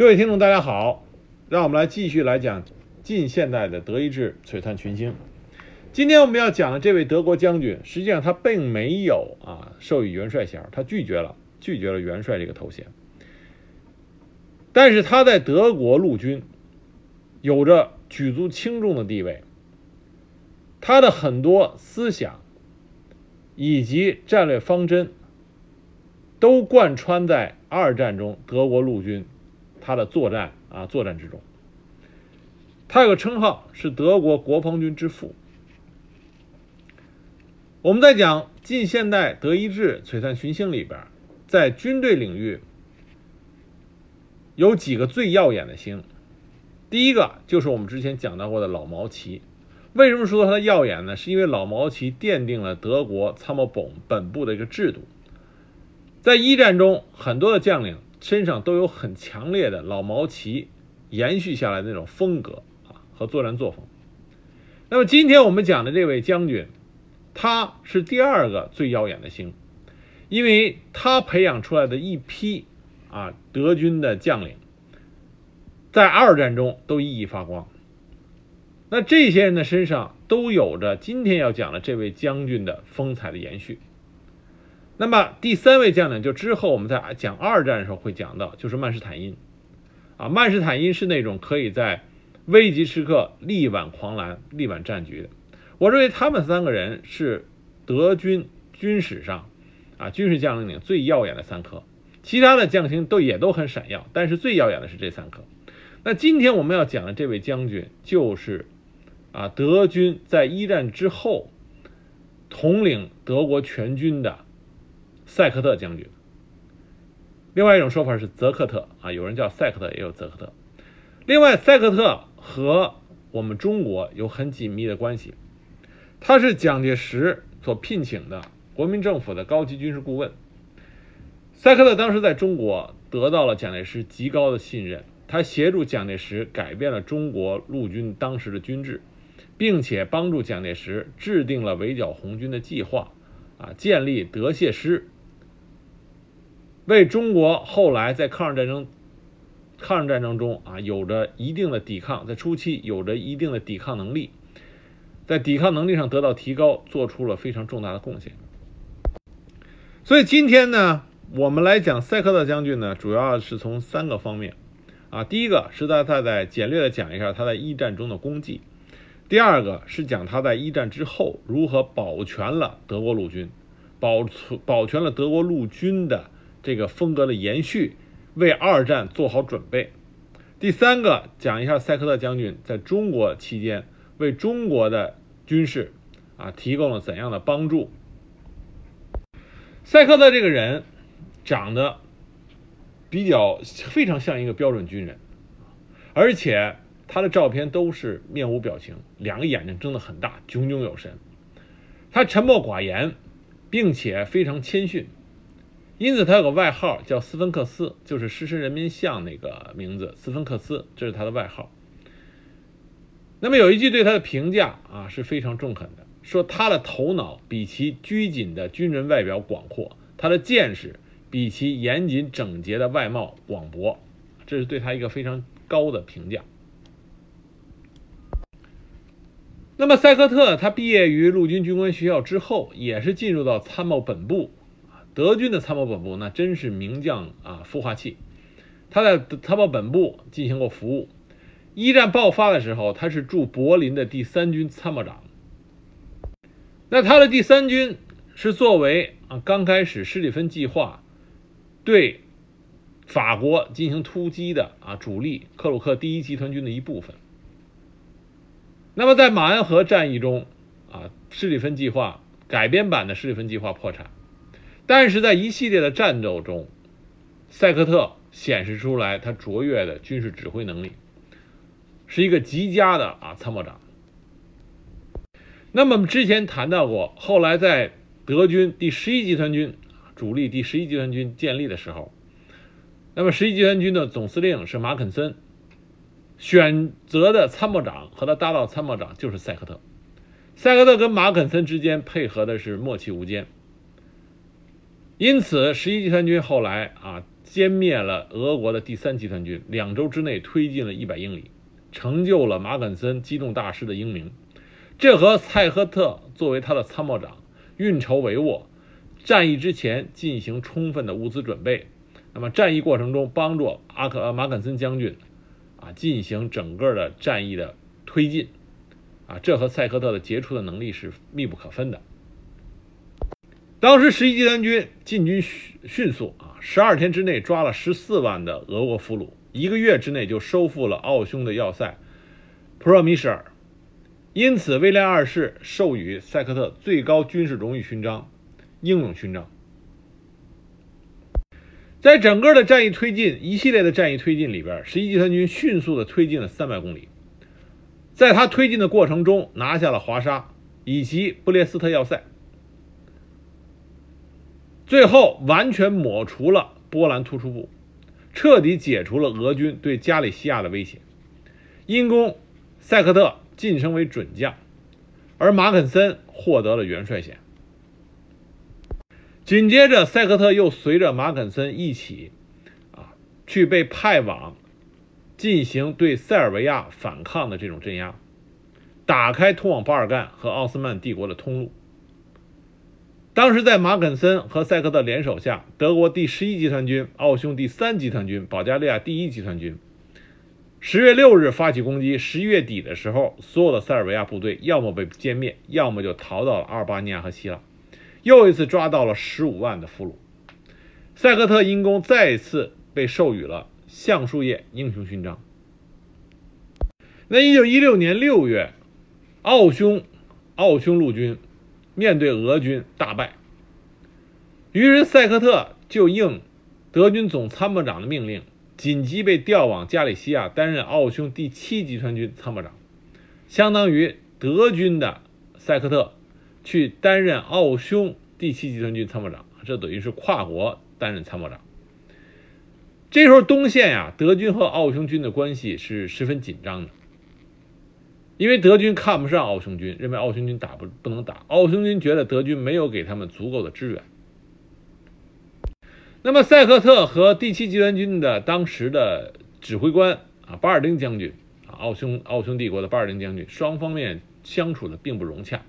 各位听众，大家好，让我们来继续来讲近现代的德意志璀璨群星。今天我们要讲的这位德国将军，实际上他并没有啊授予元帅衔，他拒绝了，拒绝了元帅这个头衔。但是他在德国陆军有着举足轻重的地位，他的很多思想以及战略方针都贯穿在二战中德国陆军。他的作战啊，作战之中，他有个称号是德国国防军之父。我们在讲近现代德意志璀璨群星里边，在军队领域有几个最耀眼的星。第一个就是我们之前讲到过的老毛奇。为什么说它的耀眼呢？是因为老毛奇奠定了德国参谋本本部的一个制度。在一战中，很多的将领。身上都有很强烈的老毛奇延续下来的那种风格啊和作战作风。那么今天我们讲的这位将军，他是第二个最耀眼的星，因为他培养出来的一批啊德军的将领，在二战中都熠熠发光。那这些人的身上都有着今天要讲的这位将军的风采的延续。那么第三位将领，就之后我们在讲二战的时候会讲到，就是曼施坦因，啊，曼施坦因是那种可以在危急时刻力挽狂澜、力挽战局的。我认为他们三个人是德军军史上啊军事将领里最耀眼的三颗，其他的将星都也都很闪耀，但是最耀眼的是这三颗。那今天我们要讲的这位将军，就是啊德军在一战之后统领德国全军的。塞克特将军，另外一种说法是泽克特啊，有人叫塞克特，也有泽克特。另外，塞克特和我们中国有很紧密的关系，他是蒋介石所聘请的国民政府的高级军事顾问。塞克特当时在中国得到了蒋介石极高的信任，他协助蒋介石改变了中国陆军当时的军制，并且帮助蒋介石制定了围剿红军的计划，啊，建立德械师。为中国后来在抗日战争、抗日战争中啊，有着一定的抵抗，在初期有着一定的抵抗能力，在抵抗能力上得到提高，做出了非常重大的贡献。所以今天呢，我们来讲塞克特将军呢，主要是从三个方面啊，第一个是在他在简略的讲一下他在一战中的功绩，第二个是讲他在一战之后如何保全了德国陆军，保存保全了德国陆军的。这个风格的延续，为二战做好准备。第三个，讲一下塞克特将军在中国期间为中国的军事啊提供了怎样的帮助。塞克特这个人长得比较非常像一个标准军人，而且他的照片都是面无表情，两个眼睛睁得很大，炯炯有神。他沉默寡言，并且非常谦逊。因此，他有个外号叫斯芬克斯，就是狮身人面像那个名字。斯芬克斯，这是他的外号。那么有一句对他的评价啊是非常中肯的，说他的头脑比其拘谨的军人外表广阔，他的见识比其严谨整洁的外貌广博，这是对他一个非常高的评价。那么塞克特他毕业于陆军军官学校之后，也是进入到参谋本部。德军的参谋本部那真是名将啊，孵化器。他在参谋本部进行过服务。一战爆发的时候，他是驻柏林的第三军参谋长。那他的第三军是作为啊刚开始施里芬计划对法国进行突击的啊主力克鲁克第一集团军的一部分。那么在马恩河战役中啊，施里芬计划改编版的施里芬计划破产。但是在一系列的战斗中，塞克特显示出来他卓越的军事指挥能力，是一个极佳的啊参谋长。那么我们之前谈到过，后来在德军第十一集团军主力第十一集团军建立的时候，那么十一集团军的总司令是马肯森，选择的参谋长和他搭档参谋长就是塞克特。塞克特跟马肯森之间配合的是默契无间。因此，十一集团军后来啊，歼灭了俄国的第三集团军，两周之内推进了一百英里，成就了马肯森机动大师的英名。这和蔡赫特作为他的参谋长运筹帷幄，战役之前进行充分的物资准备。那么战役过程中帮助阿克马肯森将军啊进行整个的战役的推进啊，这和塞克特的杰出的能力是密不可分的。当时十一集团军进军迅迅速啊，十二天之内抓了十四万的俄国俘虏，一个月之内就收复了奥匈的要塞普热米什尔，因此威廉二世授予塞克特最高军事荣誉勋章——英勇勋章。在整个的战役推进一系列的战役推进里边，十一集团军迅速的推进了三百公里，在他推进的过程中，拿下了华沙以及布列斯特要塞。最后完全抹除了波兰突出部，彻底解除了俄军对加里西亚的威胁。因功，塞克特晋升为准将，而马肯森获得了元帅衔。紧接着，塞克特又随着马肯森一起，啊，去被派往进行对塞尔维亚反抗的这种镇压，打开通往巴尔干和奥斯曼帝国的通路。当时在马肯森和塞克特联手下，德国第十一集团军、奥匈第三集团军、保加利亚第一集团军，十月六日发起攻击。十一月底的时候，所有的塞尔维亚部队要么被歼灭，要么就逃到了阿尔巴尼亚和希腊。又一次抓到了十五万的俘虏。塞克特因功再次被授予了橡树叶英雄勋章。那一九一六年六月，奥匈奥匈陆军。面对俄军大败，于是塞克特就应德军总参谋长的命令，紧急被调往加里西亚担任奥匈第七集团军参谋长，相当于德军的塞克特去担任奥匈第七集团军参谋长，这等于是跨国担任参谋长。这时候东线呀，德军和奥匈军的关系是十分紧张的。因为德军看不上奥匈军，认为奥匈军打不不能打。奥匈军觉得德军没有给他们足够的支援。那么塞克特和第七集团军的当时的指挥官啊，巴尔丁将军啊，奥匈奥匈帝国的巴尔丁将军，双方面相处的并不融洽。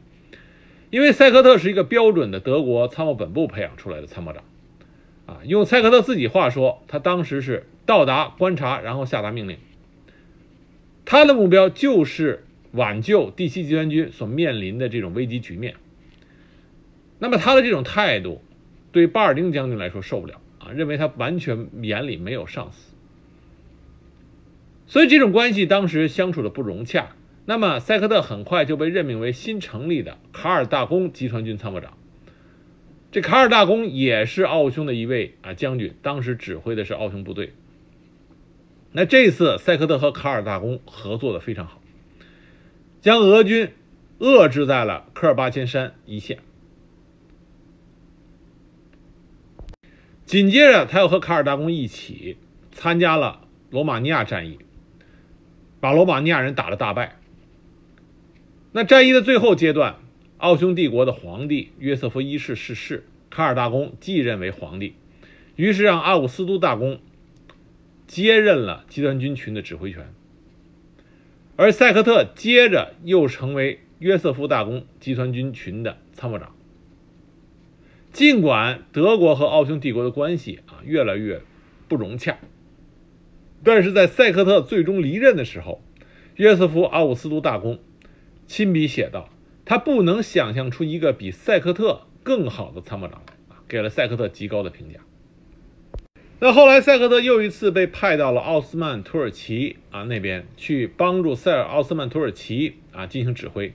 因为塞克特是一个标准的德国参谋本部培养出来的参谋长，啊，用塞克特自己话说，他当时是到达观察，然后下达命令。他的目标就是。挽救第七集团军所面临的这种危机局面，那么他的这种态度，对巴尔丁将军来说受不了啊，认为他完全眼里没有上司，所以这种关系当时相处的不融洽。那么塞克特很快就被任命为新成立的卡尔大公集团军参谋长，这卡尔大公也是奥匈的一位啊将军，当时指挥的是奥匈部队。那这次塞克特和卡尔大公合作的非常好。将俄军遏制在了科尔巴千山一线。紧接着，他又和卡尔大公一起参加了罗马尼亚战役，把罗马尼亚人打了大败。那战役的最后阶段，奥匈帝国的皇帝约瑟夫一世逝世，卡尔大公继任为皇帝，于是让阿古斯都大公接任了集团军群的指挥权。而塞克特接着又成为约瑟夫大公集团军群的参谋长。尽管德国和奥匈帝国的关系啊越来越不融洽，但是在塞克特最终离任的时候，约瑟夫阿古斯都大公亲笔写道：“他不能想象出一个比塞克特更好的参谋长来，给了塞克特极高的评价。”那后来，塞克特又一次被派到了奥斯曼土耳其啊那边去帮助塞尔奥斯曼土耳其啊进行指挥。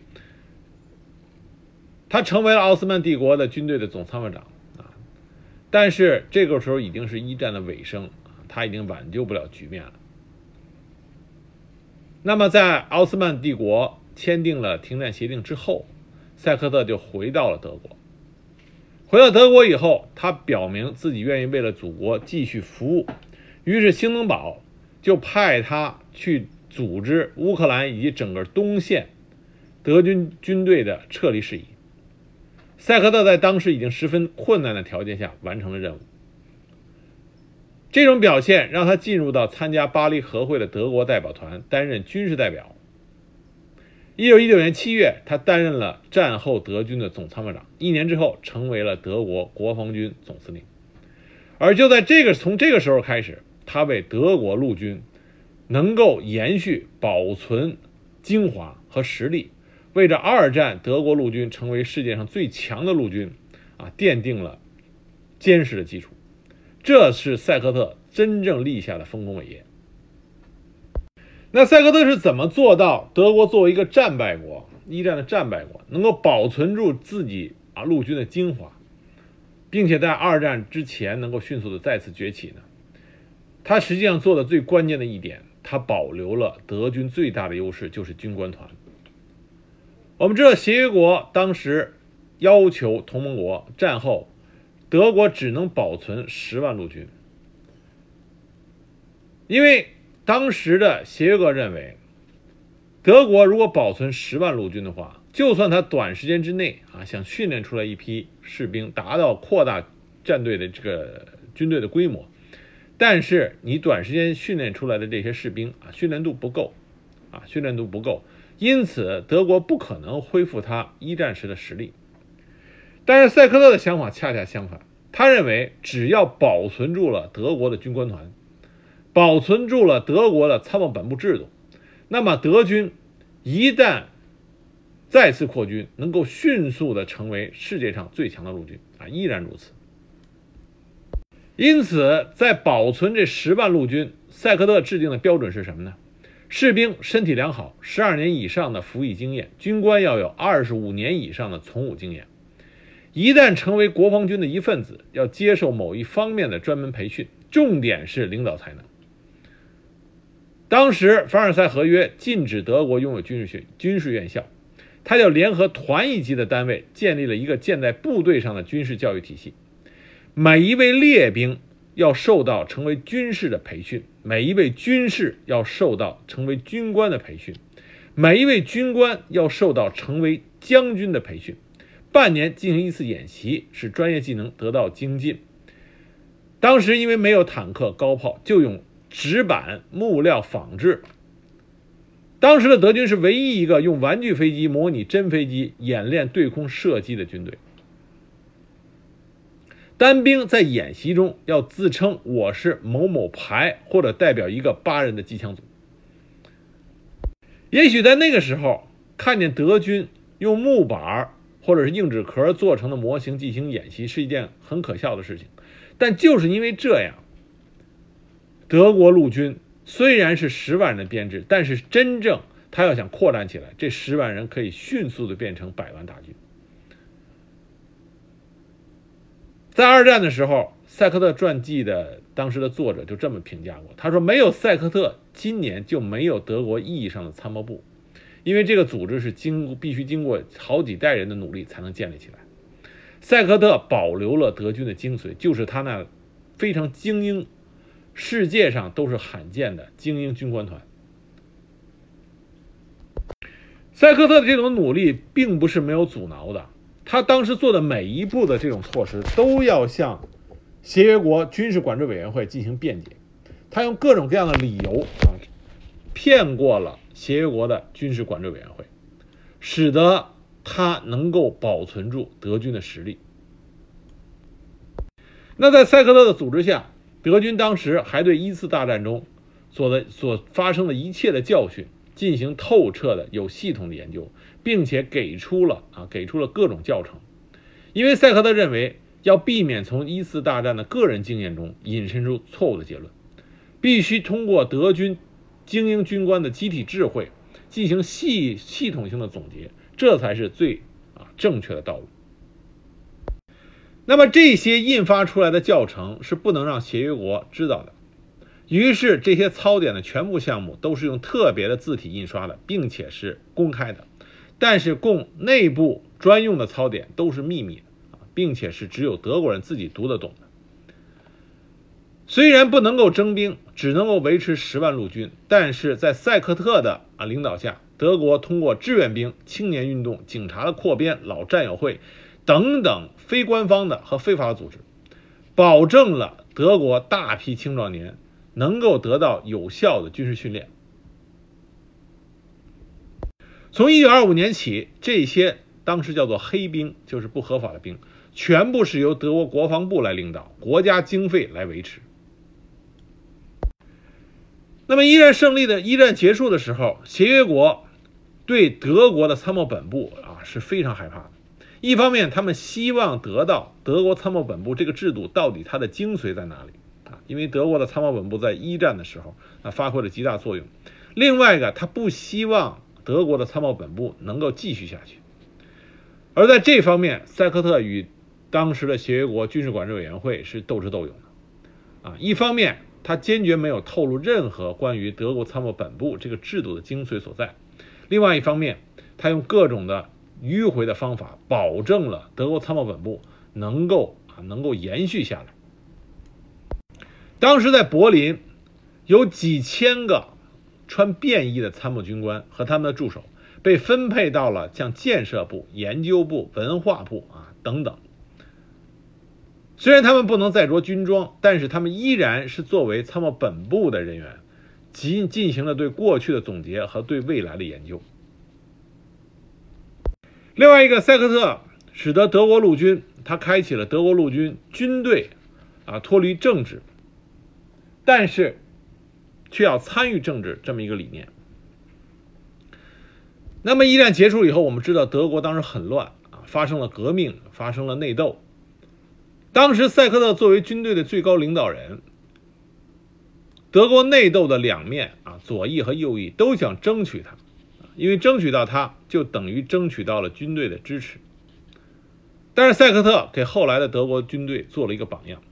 他成为了奥斯曼帝国的军队的总参谋长啊，但是这个时候已经是一战的尾声，他已经挽救不了局面了。那么，在奥斯曼帝国签订了停战协定之后，塞克特就回到了德国。回到德国以后，他表明自己愿意为了祖国继续服务，于是兴登堡就派他去组织乌克兰以及整个东线德军军队的撤离事宜。塞克特在当时已经十分困难的条件下完成了任务。这种表现让他进入到参加巴黎和会的德国代表团，担任军事代表。一九一九年七月，他担任了战后德军的总参谋长。一年之后，成为了德国国防军总司令。而就在这个从这个时候开始，他为德国陆军能够延续保存精华和实力，为这二战德国陆军成为世界上最强的陆军啊奠定了坚实的基础。这是塞克特真正立下的丰功伟业。那塞克特是怎么做到德国作为一个战败国，一战的战败国，能够保存住自己啊陆军的精华，并且在二战之前能够迅速的再次崛起呢？他实际上做的最关键的一点，他保留了德军最大的优势，就是军官团。我们知道协约国当时要求同盟国战后，德国只能保存十万陆军，因为。当时的协约国认为，德国如果保存十万陆军的话，就算他短时间之内啊想训练出来一批士兵，达到扩大战队的这个军队的规模，但是你短时间训练出来的这些士兵啊，训练度不够，啊，训练度不够，因此德国不可能恢复他一战时的实力。但是塞克特的想法恰恰相反，他认为只要保存住了德国的军官团。保存住了德国的参谋本部制度，那么德军一旦再次扩军，能够迅速的成为世界上最强的陆军啊，依然如此。因此，在保存这十万陆军，塞克特制定的标准是什么呢？士兵身体良好，十二年以上的服役经验；军官要有二十五年以上的从武经验。一旦成为国防军的一份子，要接受某一方面的专门培训，重点是领导才能。当时凡尔赛合约禁止德国拥有军事学军事院校，他就联合团一级的单位建立了一个建在部队上的军事教育体系。每一位列兵要受到成为军事的培训，每一位军士要受到成为军官的培训，每一位军官要受到成为将军的培训。半年进行一次演习，使专业技能得到精进。当时因为没有坦克、高炮，就用。纸板木料仿制。当时的德军是唯一一个用玩具飞机模拟真飞机演练对空射击的军队。单兵在演习中要自称我是某某排，或者代表一个八人的机枪组。也许在那个时候，看见德军用木板或者是硬纸壳做成的模型进行演习是一件很可笑的事情，但就是因为这样。德国陆军虽然是十万人的编制，但是真正他要想扩展起来，这十万人可以迅速的变成百万大军。在二战的时候，塞克特传记的当时的作者就这么评价过，他说：“没有塞克特，今年就没有德国意义上的参谋部，因为这个组织是经必须经过好几代人的努力才能建立起来。塞克特保留了德军的精髓，就是他那非常精英。”世界上都是罕见的精英军官团。塞克特的这种努力并不是没有阻挠的，他当时做的每一步的这种措施都要向协约国军事管制委员会进行辩解，他用各种各样的理由啊骗过了协约国的军事管制委员会，使得他能够保存住德军的实力。那在塞克特的组织下。德军当时还对一次大战中所的所发生的一切的教训进行透彻的、有系统的研究，并且给出了啊给出了各种教程。因为塞克特认为要避免从一次大战的个人经验中引申出错误的结论，必须通过德军精英军官的集体智慧进行系系统性的总结，这才是最啊正确的道路。那么这些印发出来的教程是不能让协约国知道的，于是这些操点的全部项目都是用特别的字体印刷的，并且是公开的，但是供内部专用的操点都是秘密的啊，并且是只有德国人自己读得懂的。虽然不能够征兵，只能够维持十万陆军，但是在塞克特的啊领导下，德国通过志愿兵、青年运动、警察的扩编、老战友会。等等非官方的和非法组织，保证了德国大批青壮年能够得到有效的军事训练。从一九二五年起，这些当时叫做黑兵，就是不合法的兵，全部是由德国国防部来领导，国家经费来维持。那么一战胜利的一战结束的时候，协约国对德国的参谋本部啊是非常害怕的。一方面，他们希望得到德国参谋本部这个制度到底它的精髓在哪里啊？因为德国的参谋本部在一战的时候啊发挥了极大作用。另外一个，他不希望。德国的参谋本部能够继续下去，而在这方面，塞克特与当时的协约国军事管制委员会是斗智斗勇的。啊，一方面他坚决没有透露任何关于德国参谋本部这个制度的精髓所在；另外一方面，他用各种的迂回的方法，保证了德国参谋本部能够啊能够延续下来。当时在柏林，有几千个。穿便衣的参谋军官和他们的助手被分配到了像建设部、研究部、文化部啊等等。虽然他们不能再着军装，但是他们依然是作为参谋本部的人员，进进行了对过去的总结和对未来的研究。另外一个，塞克特使得德国陆军，他开启了德国陆军军队啊脱离政治，但是。却要参与政治这么一个理念。那么一战结束以后，我们知道德国当时很乱啊，发生了革命，发生了内斗。当时塞克特作为军队的最高领导人，德国内斗的两面啊，左翼和右翼都想争取他，因为争取到他就等于争取到了军队的支持。但是塞克特给后来的德国军队做了一个榜样。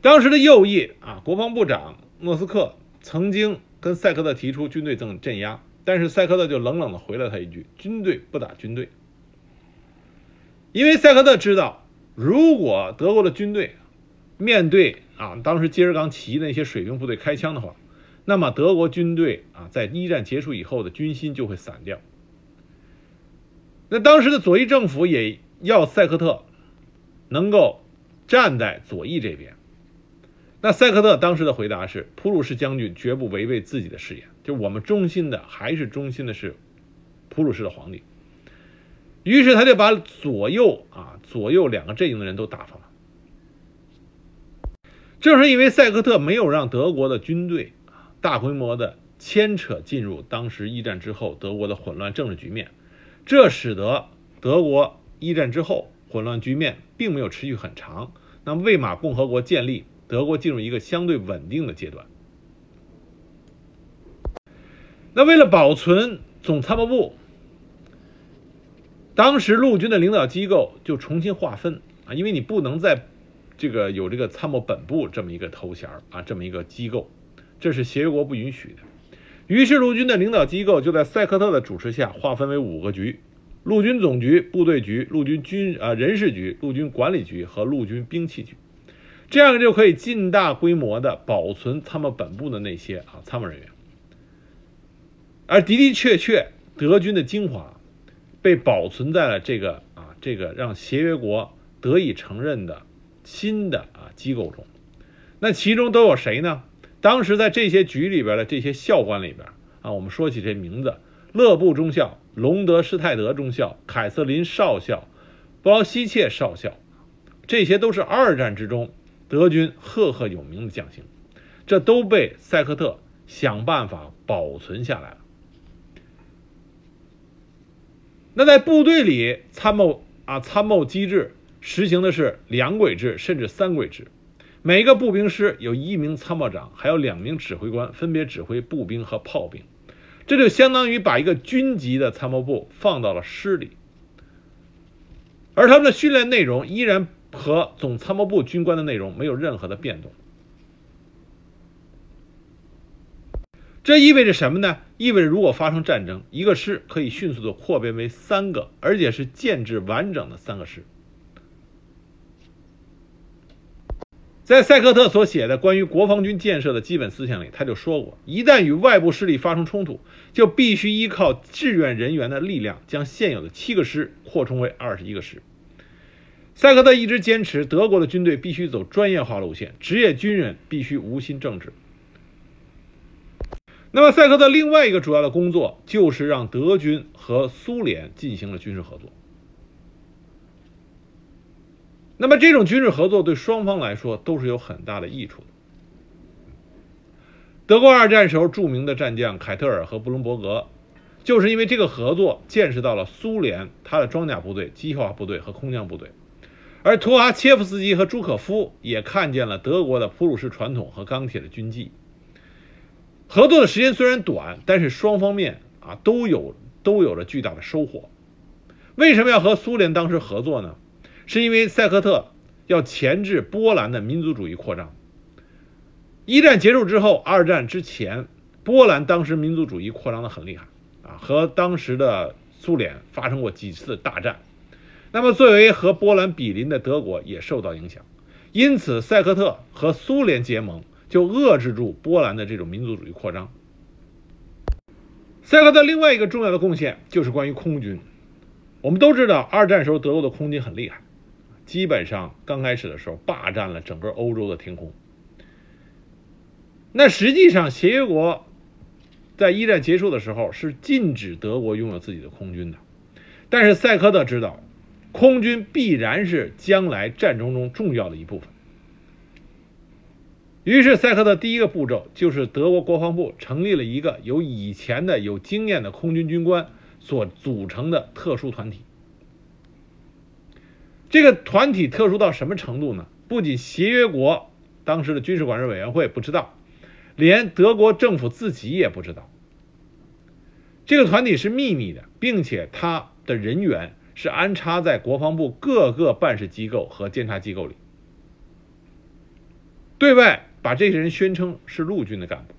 当时的右翼啊，国防部长莫斯克曾经跟塞克特提出军队镇镇压，但是塞克特就冷冷的回了他一句：“军队不打军队。”因为塞克特知道，如果德国的军队面对啊当时基尔冈起义的那些水兵部队开枪的话，那么德国军队啊在一战结束以后的军心就会散掉。那当时的左翼政府也要塞克特能够站在左翼这边。那塞克特当时的回答是：“普鲁士将军绝不违背自己的誓言，就我们忠心的还是忠心的是普鲁士的皇帝。”于是他就把左右啊左右两个阵营的人都打发了。正是因为塞克特没有让德国的军队大规模的牵扯进入当时一战之后德国的混乱政治局面，这使得德国一战之后混乱局面并没有持续很长。那魏玛共和国建立。德国进入一个相对稳定的阶段。那为了保存总参谋部，当时陆军的领导机构就重新划分啊，因为你不能再这个有这个参谋本部这么一个头衔啊，这么一个机构，这是协约国不允许的。于是陆军的领导机构就在塞克特的主持下划分为五个局：陆军总局、部队局、陆军军啊人事局、陆军管理局和陆军兵器局。这样就可以尽大规模的保存参谋本部的那些啊参谋人员，而的的确确，德军的精华被保存在了这个啊这个让协约国得以承认的新的啊机构中。那其中都有谁呢？当时在这些局里边的这些校官里边啊，我们说起这名字：勒布中校、隆德施泰德中校、凯瑟琳少校、布劳希切少校，这些都是二战之中。德军赫赫有名的将星，这都被塞克特想办法保存下来了。那在部队里，参谋啊，参谋机制实行的是两轨制，甚至三轨制。每个步兵师有一名参谋长，还有两名指挥官，分别指挥步兵和炮兵。这就相当于把一个军级的参谋部放到了师里，而他们的训练内容依然。和总参谋部军官的内容没有任何的变动，这意味着什么呢？意味着如果发生战争，一个师可以迅速的扩编为三个，而且是建制完整的三个师。在塞克特所写的关于国防军建设的基本思想里，他就说过：一旦与外部势力发生冲突，就必须依靠志愿人员的力量，将现有的七个师扩充为二十一个师。塞克特一直坚持德国的军队必须走专业化路线，职业军人必须无心政治。那么，塞克特另外一个主要的工作就是让德军和苏联进行了军事合作。那么，这种军事合作对双方来说都是有很大的益处的。德国二战时候著名的战将凯特尔和布伦伯格，就是因为这个合作见识到了苏联他的装甲部队、机械化部队和空降部队，而图哈切夫斯基和朱可夫也看见了德国的普鲁士传统和钢铁的军纪。合作的时间虽然短，但是双方面啊都有都有着巨大的收获。为什么要和苏联当时合作呢？是因为塞克特要钳制波兰的民族主义扩张。一战结束之后，二战之前，波兰当时民族主义扩张的很厉害啊，和当时的苏联发生过几次大战。那么，作为和波兰比邻的德国也受到影响，因此塞克特和苏联结盟，就遏制住波兰的这种民族主义扩张。塞克特另外一个重要的贡献就是关于空军。我们都知道，二战时候德国的空军很厉害，基本上刚开始的时候霸占了整个欧洲的天空。那实际上，协约国在一战结束的时候是禁止德国拥有自己的空军的。但是塞克特知道，空军必然是将来战争中重要的一部分。于是，塞克特第一个步骤就是德国国防部成立了一个由以前的有经验的空军军官所组成的特殊团体。这个团体特殊到什么程度呢？不仅协约国当时的军事管制委员会不知道。连德国政府自己也不知道，这个团体是秘密的，并且他的人员是安插在国防部各个办事机构和监察机构里，对外把这些人宣称是陆军的干部。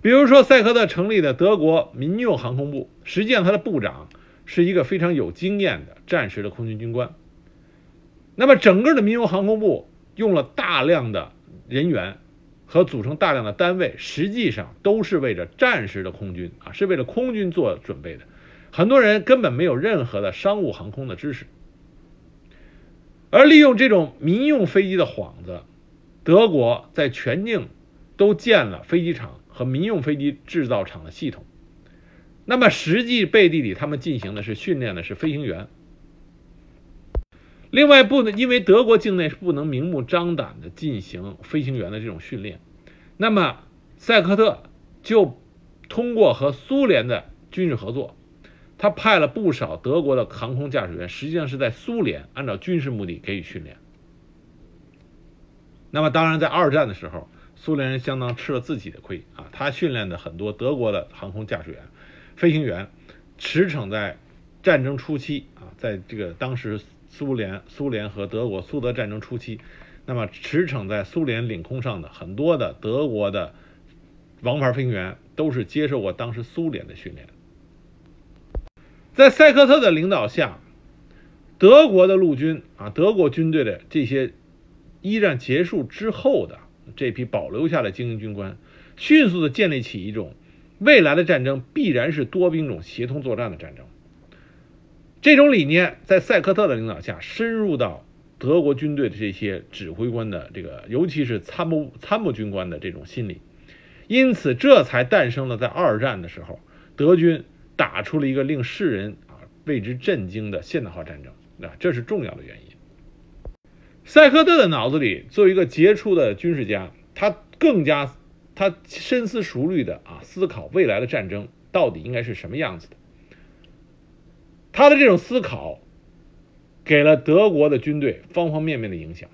比如说，塞克特成立的德国民用航空部，实际上他的部长是一个非常有经验的战时的空军军官。那么，整个的民用航空部用了大量的人员。和组成大量的单位，实际上都是为了战时的空军啊，是为了空军做准备的。很多人根本没有任何的商务航空的知识，而利用这种民用飞机的幌子，德国在全境都建了飞机场和民用飞机制造厂的系统。那么实际背地里，他们进行的是训练的是飞行员。另外，不能因为德国境内是不能明目张胆的进行飞行员的这种训练，那么塞克特就通过和苏联的军事合作，他派了不少德国的航空驾驶员，实际上是在苏联按照军事目的给予训练。那么，当然在二战的时候，苏联人相当吃了自己的亏啊，他训练的很多德国的航空驾驶员、飞行员，驰骋在战争初期啊，在这个当时。苏联、苏联和德国苏德战争初期，那么驰骋在苏联领空上的很多的德国的王牌飞行员，都是接受过当时苏联的训练。在塞克特的领导下，德国的陆军啊，德国军队的这些一战结束之后的这批保留下的精英军官，迅速的建立起一种未来的战争必然是多兵种协同作战的战争。这种理念在塞克特的领导下深入到德国军队的这些指挥官的这个，尤其是参谋参谋军官的这种心理，因此这才诞生了在二战的时候，德军打出了一个令世人啊为之震惊的现代化战争啊，这是重要的原因。塞克特的脑子里作为一个杰出的军事家，他更加他深思熟虑的啊思考未来的战争到底应该是什么样子的。他的这种思考，给了德国的军队方方面面的影响。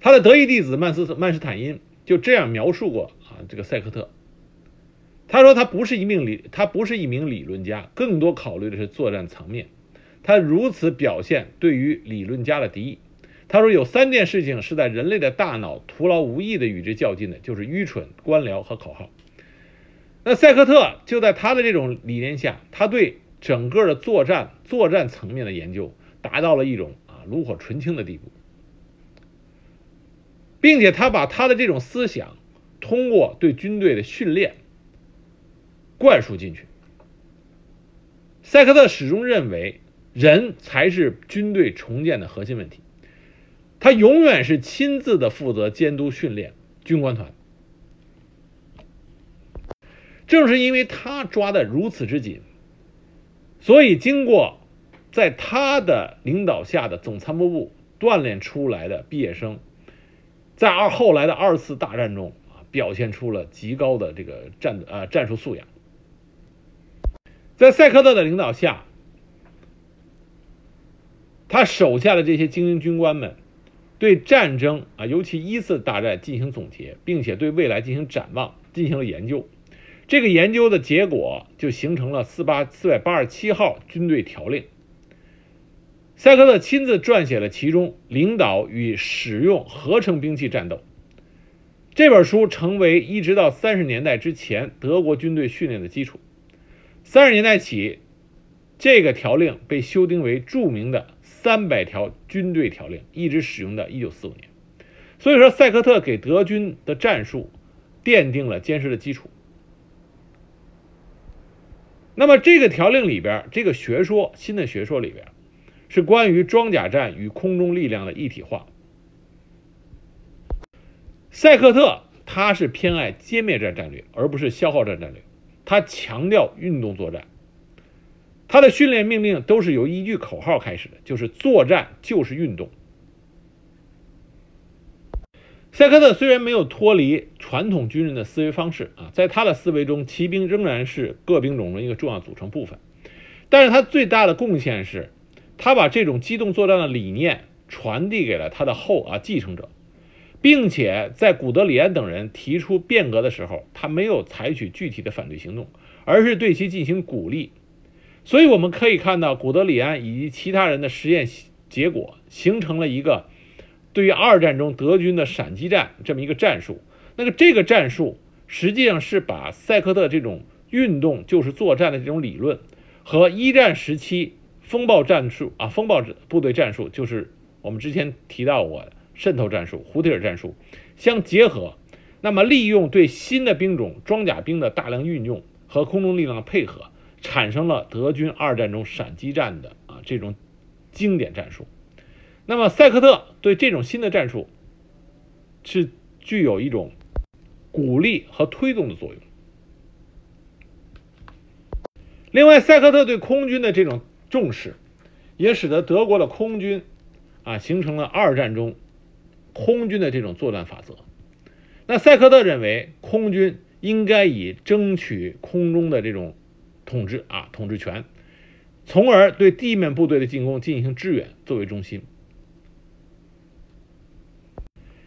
他的得意弟子曼斯曼施坦因就这样描述过啊，这个塞克特。他说他不是一名理，他不是一名理论家，更多考虑的是作战层面。他如此表现对于理论家的敌意。他说有三件事情是在人类的大脑徒劳无益的与之较劲的，就是愚蠢、官僚和口号。那塞克特就在他的这种理念下，他对整个的作战作战层面的研究达到了一种啊炉火纯青的地步，并且他把他的这种思想通过对军队的训练灌输进去。塞克特始终认为，人才是军队重建的核心问题。他永远是亲自的负责监督训练军官团。正是因为他抓的如此之紧，所以经过在他的领导下的总参谋部锻炼出来的毕业生，在二后来的二次大战中啊，表现出了极高的这个战呃战术素养。在塞克特的领导下，他手下的这些精英军官们。对战争啊，尤其一次大战进行总结，并且对未来进行展望，进行了研究。这个研究的结果就形成了四八四百八十七号军队条令。塞克特亲自撰写了其中领导与使用合成兵器战斗这本书，成为一直到三十年代之前德国军队训练的基础。三十年代起，这个条令被修订为著名的。三百条军队条令一直使用到一九四五年，所以说塞克特给德军的战术奠定了坚实的基础。那么这个条令里边，这个学说新的学说里边，是关于装甲战与空中力量的一体化。塞克特他是偏爱歼灭战战略，而不是消耗战战略，他强调运动作战。他的训练命令都是由一句口号开始的，就是作战就是运动。塞克特虽然没有脱离传统军人的思维方式啊，在他的思维中，骑兵仍然是各兵种中一个重要组成部分。但是他最大的贡献是，他把这种机动作战的理念传递给了他的后啊继承者，并且在古德里安等人提出变革的时候，他没有采取具体的反对行动，而是对其进行鼓励。所以我们可以看到，古德里安以及其他人的实验结果，形成了一个对于二战中德军的闪击战这么一个战术。那个这个战术实际上是把塞克特这种运动就是作战的这种理论，和一战时期风暴战术啊，风暴部队战术，就是我们之前提到过渗透战术、胡特尔战术相结合。那么利用对新的兵种装甲兵的大量运用和空中力量的配合。产生了德军二战中闪击战的啊这种经典战术，那么塞克特对这种新的战术是具有一种鼓励和推动的作用。另外，塞克特对空军的这种重视，也使得德国的空军啊形成了二战中空军的这种作战法则。那塞克特认为，空军应该以争取空中的这种统治啊，统治权，从而对地面部队的进攻进行支援作为中心。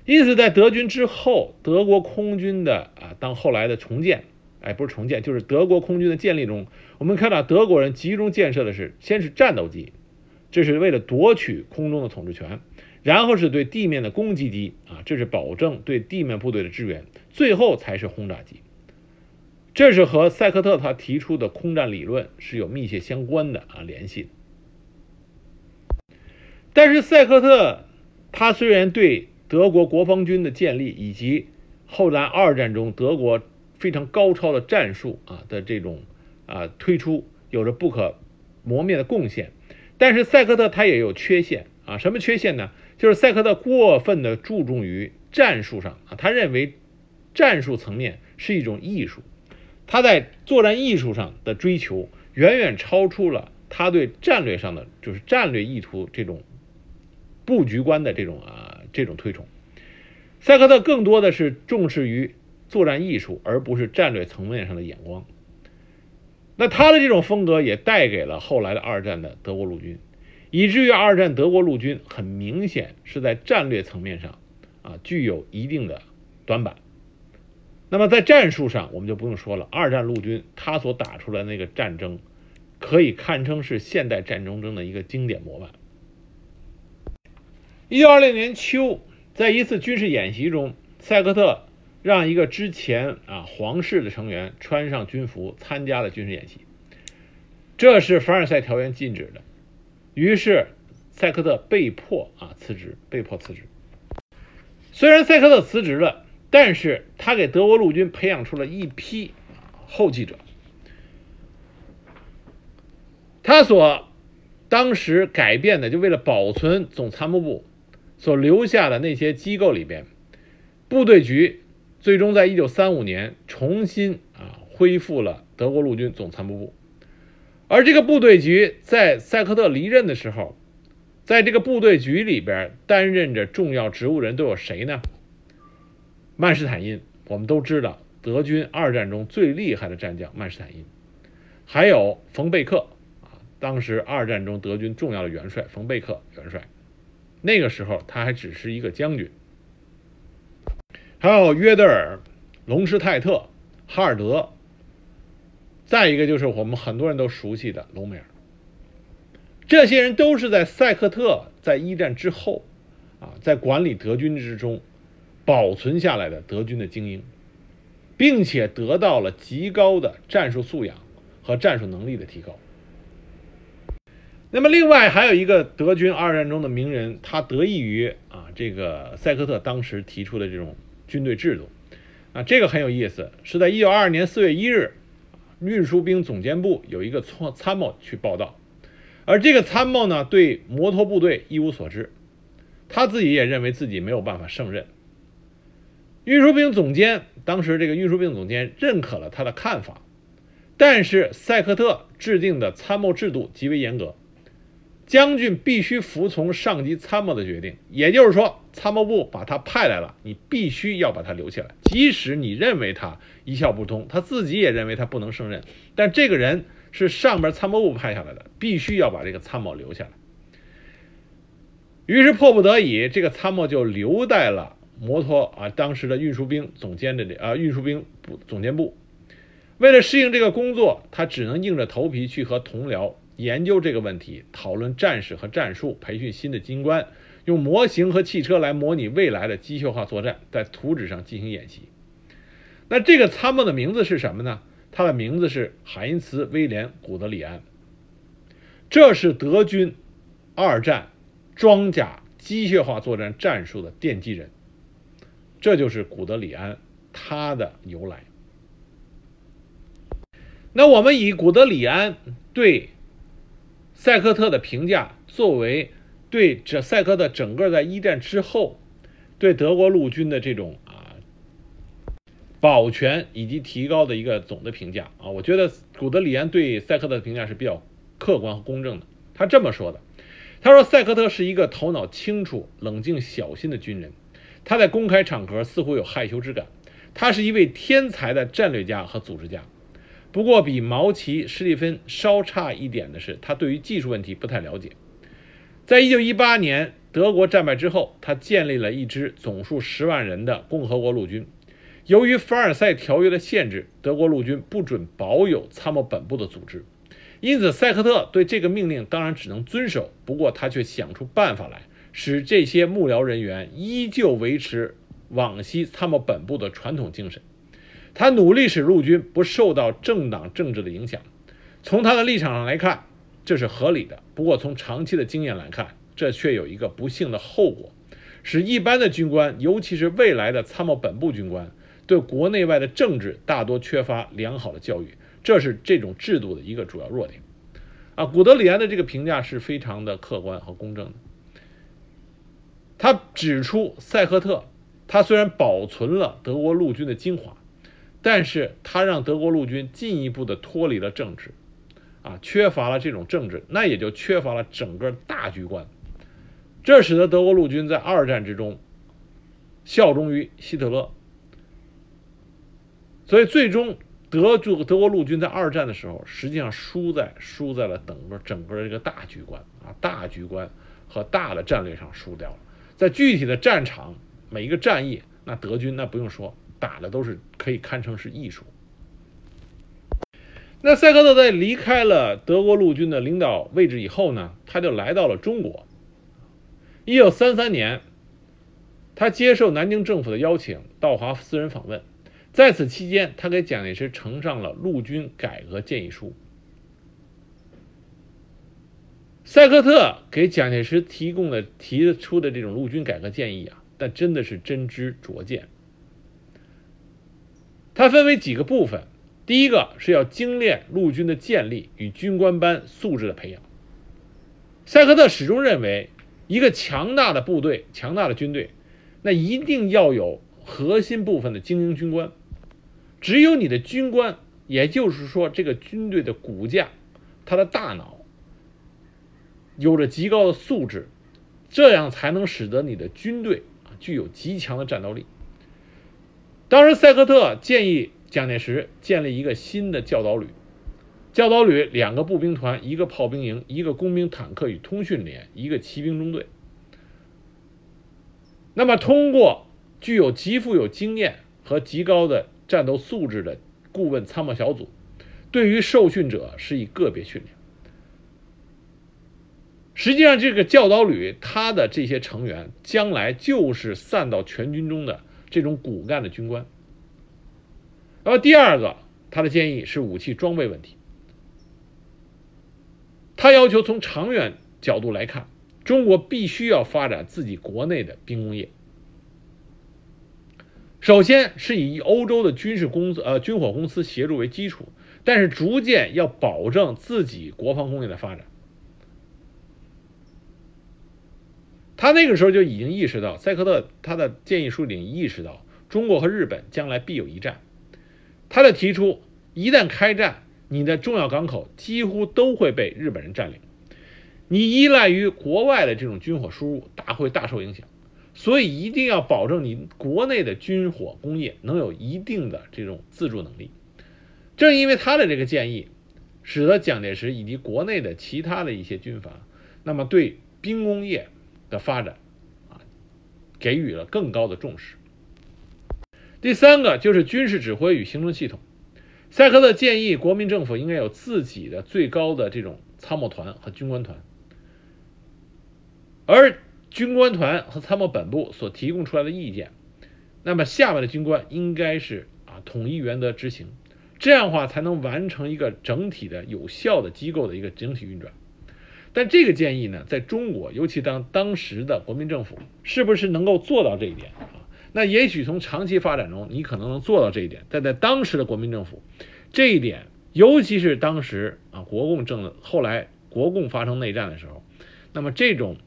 因此，在德军之后，德国空军的啊，当后来的重建，哎，不是重建，就是德国空军的建立中，我们看到德国人集中建设的是先是战斗机，这是为了夺取空中的统治权，然后是对地面的攻击机啊，这是保证对地面部队的支援，最后才是轰炸机。这是和塞克特他提出的空战理论是有密切相关的啊联系。但是塞克特他虽然对德国国防军的建立以及后来二战中德国非常高超的战术啊的这种啊推出有着不可磨灭的贡献，但是塞克特他也有缺陷啊，什么缺陷呢？就是塞克特过分的注重于战术上啊，他认为战术层面是一种艺术。他在作战艺术上的追求远远超出了他对战略上的，就是战略意图这种布局观的这种啊这种推崇。塞克特更多的是重视于作战艺术，而不是战略层面上的眼光。那他的这种风格也带给了后来的二战的德国陆军，以至于二战德国陆军很明显是在战略层面上啊具有一定的短板。那么在战术上，我们就不用说了。二战陆军他所打出来那个战争，可以堪称是现代战争中的一个经典模板。一九二六年秋，在一次军事演习中，塞克特让一个之前啊皇室的成员穿上军服参加了军事演习，这是凡尔赛条约禁止的。于是塞克特被迫啊辞职，被迫辞职。虽然塞克特辞职了。但是他给德国陆军培养出了一批后继者，他所当时改变的，就为了保存总参谋部所留下的那些机构里边，部队局最终在一九三五年重新啊恢复了德国陆军总参谋部。而这个部队局在塞克特离任的时候，在这个部队局里边担任着重要职务人都有谁呢？曼施坦因，我们都知道德军二战中最厉害的战将曼施坦因，还有冯贝克啊，当时二战中德军重要的元帅冯贝克元帅，那个时候他还只是一个将军，还有约德尔、隆施泰特、哈尔德。再一个就是我们很多人都熟悉的隆美尔，这些人都是在塞克特在一战之后，啊，在管理德军之中保存下来的德军的精英，并且得到了极高的战术素养和战术能力的提高。那么，另外还有一个德军二战中的名人，他得益于啊这个塞克特当时提出的这种军队制度，啊，这个很有意思，是在一九二二年四月一日。运输兵总监部有一个参参谋去报道，而这个参谋呢，对摩托部队一无所知，他自己也认为自己没有办法胜任。运输兵总监当时这个运输兵总监认可了他的看法，但是塞克特制定的参谋制度极为严格。将军必须服从上级参谋的决定，也就是说，参谋部把他派来了，你必须要把他留下来，即使你认为他一窍不通，他自己也认为他不能胜任，但这个人是上边参谋部派下来的，必须要把这个参谋留下来。于是迫不得已，这个参谋就留在了摩托啊，当时的运输兵总监的这啊运输兵部总监部。为了适应这个工作，他只能硬着头皮去和同僚。研究这个问题，讨论战士和战术，培训新的军官，用模型和汽车来模拟未来的机械化作战，在图纸上进行演习。那这个参谋的名字是什么呢？他的名字是海因茨·威廉·古德里安。这是德军二战装甲机械化作战战术的奠基人。这就是古德里安，他的由来。那我们以古德里安对。塞克特的评价，作为对这塞克特整个在一战之后对德国陆军的这种啊保全以及提高的一个总的评价啊，我觉得古德里安对塞克特的评价是比较客观和公正的。他这么说的：“他说塞克特是一个头脑清楚、冷静小心的军人，他在公开场合似乎有害羞之感。他是一位天才的战略家和组织家。”不过，比毛奇、施蒂芬稍差一点的是，他对于技术问题不太了解。在一九一八年德国战败之后，他建立了一支总数十万人的共和国陆军。由于凡尔赛条约的限制，德国陆军不准保有参谋本部的组织，因此塞克特对这个命令当然只能遵守。不过，他却想出办法来，使这些幕僚人员依旧维持往昔参谋本部的传统精神。他努力使陆军不受到政党政治的影响，从他的立场上来看，这是合理的。不过从长期的经验来看，这却有一个不幸的后果，使一般的军官，尤其是未来的参谋本部军官，对国内外的政治大多缺乏良好的教育，这是这种制度的一个主要弱点。啊，古德里安的这个评价是非常的客观和公正的。他指出，塞赫特他虽然保存了德国陆军的精华。但是他让德国陆军进一步的脱离了政治，啊，缺乏了这种政治，那也就缺乏了整个大局观，这使得德国陆军在二战之中效忠于希特勒，所以最终德驻德国陆军在二战的时候，实际上输在输在了整个整个这个大局观。啊，大局观和大的战略上输掉了，在具体的战场每一个战役，那德军那不用说。打的都是可以堪称是艺术。那塞克特在离开了德国陆军的领导位置以后呢，他就来到了中国。一九三三年，他接受南京政府的邀请到华私人访问，在此期间，他给蒋介石呈上了陆军改革建议书。塞克特给蒋介石提供的提出的这种陆军改革建议啊，但真的是真知灼见。它分为几个部分，第一个是要精炼陆军的建立与军官班素质的培养，塞克特始终认为，一个强大的部队、强大的军队，那一定要有核心部分的精英军官。只有你的军官，也就是说，这个军队的骨架，他的大脑，有着极高的素质，这样才能使得你的军队啊具有极强的战斗力。当时，塞克特建议蒋介石建立一个新的教导旅。教导旅两个步兵团，一个炮兵营，一个工兵坦克与通讯连，一个骑兵中队。那么，通过具有极富有经验和极高的战斗素质的顾问参谋小组，对于受训者施以个别训练。实际上，这个教导旅他的这些成员，将来就是散到全军中的这种骨干的军官。然后，第二个，他的建议是武器装备问题。他要求从长远角度来看，中国必须要发展自己国内的兵工业。首先是以欧洲的军事公司、呃军火公司协助为基础，但是逐渐要保证自己国防工业的发展。他那个时候就已经意识到，塞克特他的建议书里意识到，中国和日本将来必有一战。他的提出，一旦开战。你的重要港口几乎都会被日本人占领，你依赖于国外的这种军火输入，大会大受影响。所以一定要保证你国内的军火工业能有一定的这种自助能力。正因为他的这个建议，使得蒋介石以及国内的其他的一些军阀，那么对兵工业的发展啊，给予了更高的重视。第三个就是军事指挥与行政系统。塞克特建议国民政府应该有自己的最高的这种参谋团和军官团，而军官团和参谋本部所提供出来的意见，那么下面的军官应该是啊统一原则执行，这样的话才能完成一个整体的有效的机构的一个整体运转。但这个建议呢，在中国，尤其当当时的国民政府，是不是能够做到这一点啊？那也许从长期发展中，你可能能做到这一点，但在当时的国民政府，这一点，尤其是当时啊，国共政后来国共发生内战的时候，那么这种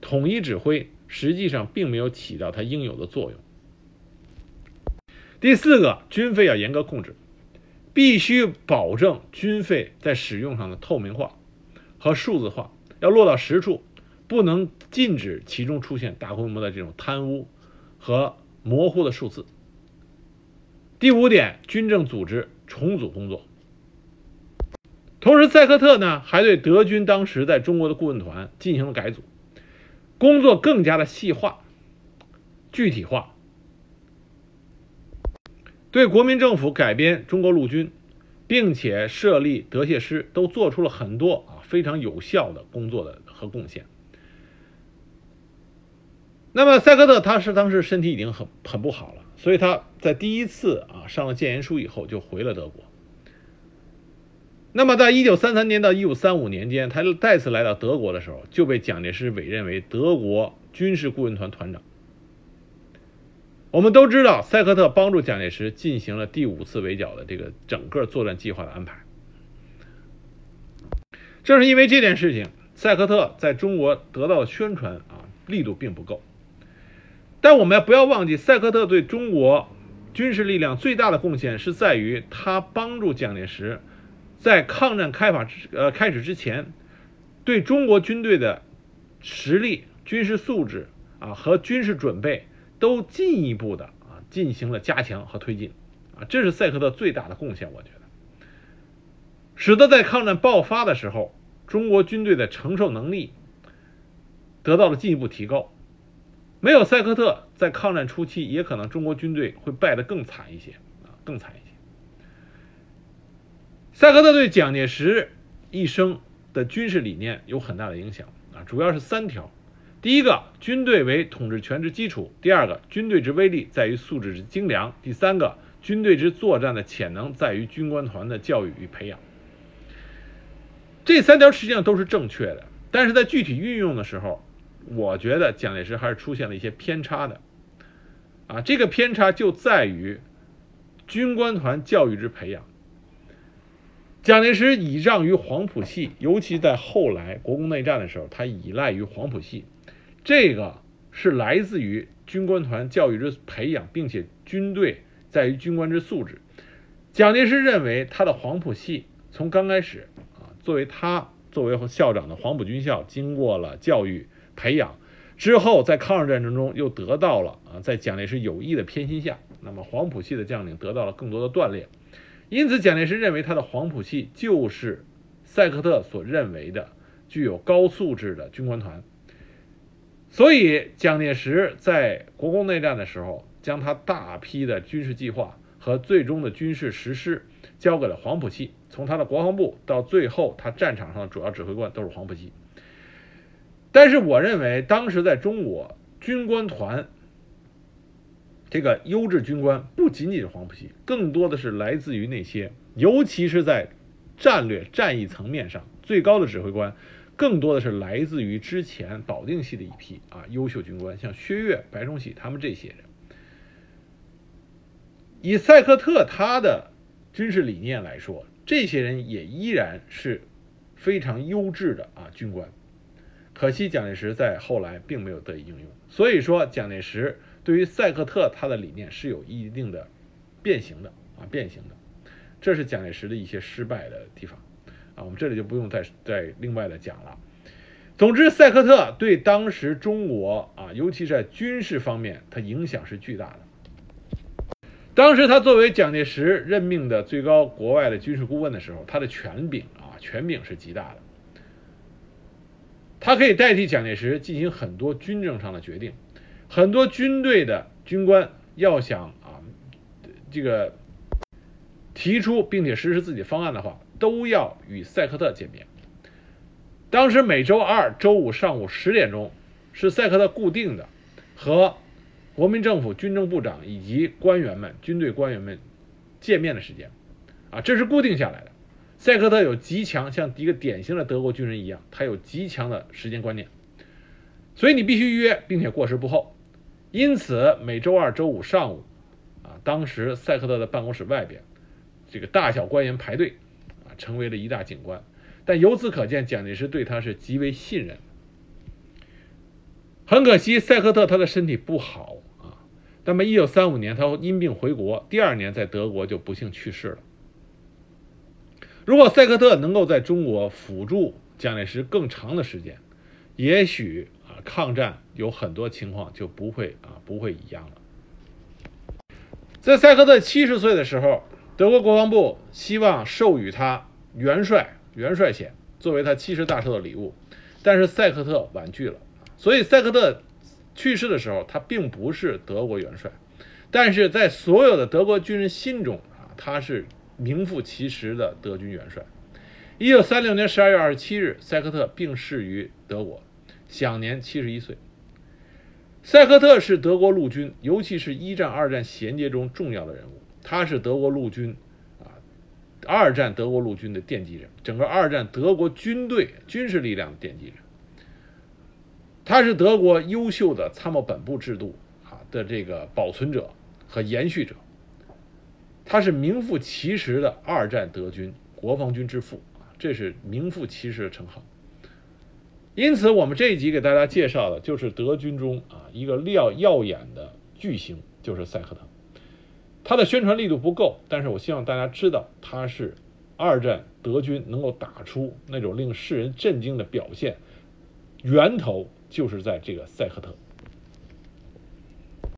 统一指挥实际上并没有起到它应有的作用。第四个，军费要严格控制，必须保证军费在使用上的透明化和数字化，要落到实处，不能禁止其中出现大规模的这种贪污和。模糊的数字。第五点，军政组织重组工作。同时，塞克特呢还对德军当时在中国的顾问团进行了改组，工作更加的细化、具体化，对国民政府改编中国陆军，并且设立德械师，都做出了很多非常有效的工作的和贡献。那么塞克特他是当时身体已经很很不好了，所以他在第一次啊上了谏言书以后就回了德国。那么在一九三三年到一九三五年间，他再次来到德国的时候，就被蒋介石委任为德国军事顾问团团长。我们都知道，塞克特帮助蒋介石进行了第五次围剿的这个整个作战计划的安排。正是因为这件事情，塞克特在中国得到的宣传啊力度并不够。但我们不要忘记，塞克特对中国军事力量最大的贡献是在于他帮助蒋介石在抗战开法之呃开始之前，对中国军队的实力、军事素质啊和军事准备都进一步的啊进行了加强和推进啊，这是塞克特最大的贡献，我觉得，使得在抗战爆发的时候，中国军队的承受能力得到了进一步提高。没有塞克特，在抗战初期，也可能中国军队会败得更惨一些啊，更惨一些。塞克特对蒋介石一生的军事理念有很大的影响啊，主要是三条：第一个，军队为统治权之基础；第二个，军队之威力在于素质之精良；第三个，军队之作战的潜能在于军官团的教育与培养。这三条实际上都是正确的，但是在具体运用的时候。我觉得蒋介石还是出现了一些偏差的，啊，这个偏差就在于军官团教育之培养。蒋介石倚仗于黄埔系，尤其在后来国共内战的时候，他依赖于黄埔系，这个是来自于军官团教育之培养，并且军队在于军官之素质。蒋介石认为他的黄埔系从刚开始，作为他作为校长的黄埔军校，经过了教育培养之后，在抗日战争中又得到了啊，在蒋介石有意的偏心下，那么黄埔系的将领得到了更多的锻炼。因此，蒋介石认为他的黄埔系就是塞克特所认为的具有高素质的军官团。所以，蒋介石在国共内战的时候，将他大批的军事计划和最终的军事实施交给了黄埔系。从他的国防部到最后，他战场上的主要指挥官都是黄埔系。但是，我认为当时在中国军官团。这个优质军官不仅仅是黄埔系，更多的是来自于那些，尤其是在战略战役层面上最高的指挥官，更多的是来自于之前保定系的一批啊优秀军官，像薛岳、白崇禧他们这些人。以塞克特他的军事理念来说，这些人也依然是非常优质的啊军官。可惜蒋介石在后来并没有得以应用，所以说蒋介石。对于塞克特，他的理念是有一定的变形的啊，变形的，这是蒋介石的一些失败的地方啊，我们这里就不用再再另外的讲了。总之，塞克特对当时中国啊，尤其是在军事方面，他影响是巨大的。当时他作为蒋介石任命的最高国外的军事顾问的时候，他的权柄啊，权柄是极大的，他可以代替蒋介石进行很多军政上的决定。很多军队的军官要想啊，这个提出并且实施自己方案的话，都要与塞克特见面。当时每周二、周五上午十点钟是塞克特固定的和国民政府军政部长以及官员们、军队官员们见面的时间，啊，这是固定下来的。塞克特有极强，像一个典型的德国军人一样，他有极强的时间观念，所以你必须预约，并且过时不候。因此，每周二、周五上午，啊，当时塞克特的办公室外边，这个大小官员排队，啊，成为了一大景观。但由此可见，蒋介石对他是极为信任。很可惜，塞克特他的身体不好。那么，一九三五年他因病回国，第二年在德国就不幸去世了。如果塞克特能够在中国辅助蒋介石更长的时间，也许啊。抗战有很多情况就不会啊不会一样了。在塞克特七十岁的时候，德国国防部希望授予他元帅元帅衔作为他七十大寿的礼物，但是塞克特婉拒了。所以塞克特去世的时候，他并不是德国元帅，但是在所有的德国军人心中啊，他是名副其实的德军元帅。一九三六年十二月二十七日，塞克特病逝于德国。享年七十一岁。塞克特是德国陆军，尤其是一战、二战衔接中重要的人物。他是德国陆军啊，二战德国陆军的奠基人，整个二战德国军队军事力量的奠基人。他是德国优秀的参谋本部制度啊的这个保存者和延续者。他是名副其实的二战德军国防军之父啊，这是名副其实的称号。因此，我们这一集给大家介绍的就是德军中啊一个亮耀眼的巨星，就是塞克特。他的宣传力度不够，但是我希望大家知道，他是二战德军能够打出那种令世人震惊的表现，源头就是在这个塞赫特。